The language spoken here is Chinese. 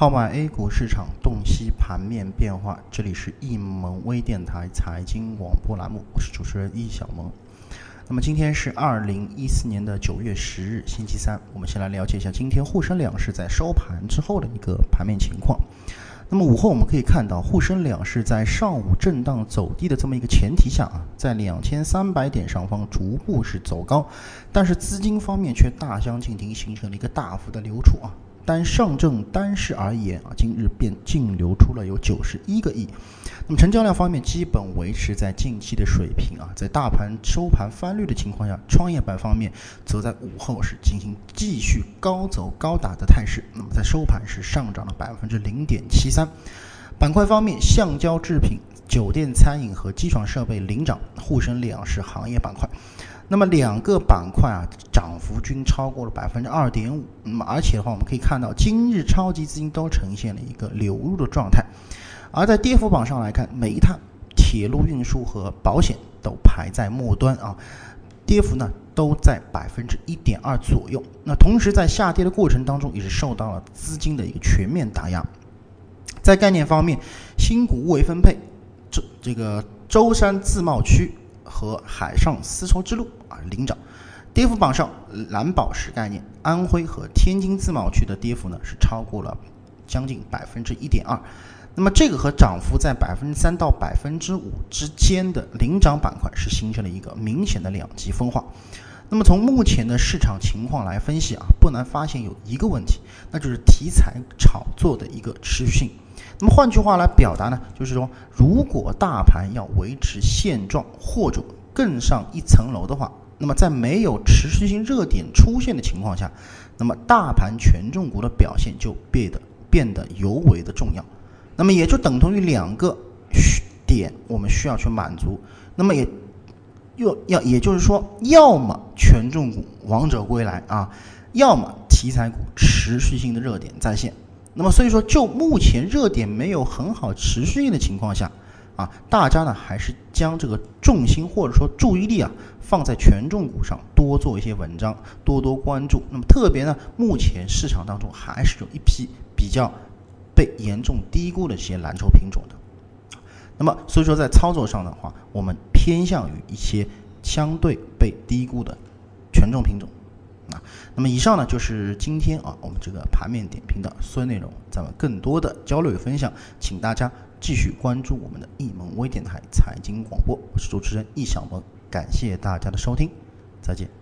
号脉 A 股市场洞悉盘面变化，这里是易盟微电台财经广播栏目，我是主持人易小萌。那么今天是二零一四年的九月十日，星期三。我们先来了解一下今天沪深两市在收盘之后的一个盘面情况。那么午后我们可以看到，沪深两市在上午震荡走低的这么一个前提下啊，在两千三百点上方逐步是走高，但是资金方面却大相径庭，形成了一个大幅的流出啊。单上证单市而言啊，今日便净流出了有九十一个亿。那么成交量方面基本维持在近期的水平啊。在大盘收盘翻绿的情况下，创业板方面则在午后是进行继续高走高打的态势。那么在收盘是上涨了百分之零点七三。板块方面，橡胶制品、酒店餐饮和机床设备领涨，沪深两市行业板块。那么两个板块啊，涨幅均超过了百分之二点五。那么而且的话，我们可以看到今日超级资金都呈现了一个流入的状态。而在跌幅榜上来看，煤炭、铁路运输和保险都排在末端啊，跌幅呢都在百分之一点二左右。那同时在下跌的过程当中，也是受到了资金的一个全面打压。在概念方面，新股未分配，这这个舟山自贸区。和海上丝绸之路啊领涨，跌幅榜上蓝宝石概念、安徽和天津自贸区的跌幅呢是超过了将近百分之一点二，那么这个和涨幅在百分之三到百分之五之间的领涨板块是形成了一个明显的两极分化。那么从目前的市场情况来分析啊，不难发现有一个问题，那就是题材炒作的一个持续性。那么换句话来表达呢，就是说，如果大盘要维持现状或者更上一层楼的话，那么在没有持续性热点出现的情况下，那么大盘权重股的表现就变得变得尤为的重要。那么也就等同于两个需点，我们需要去满足。那么也又要，也就是说，要么权重股王者归来啊，要么题材股持续性的热点再现。那么所以说，就目前热点没有很好持续性的情况下，啊，大家呢还是将这个重心或者说注意力啊放在权重股上，多做一些文章，多多关注。那么特别呢，目前市场当中还是有一批比较被严重低估的这些蓝筹品种的。那么所以说，在操作上的话，我们偏向于一些相对被低估的权重品种。啊，那么以上呢就是今天啊我们这个盘面点评的所有内容。咱们更多的交流与分享，请大家继续关注我们的易盟微电台财经广播。我是主持人易小萌，感谢大家的收听，再见。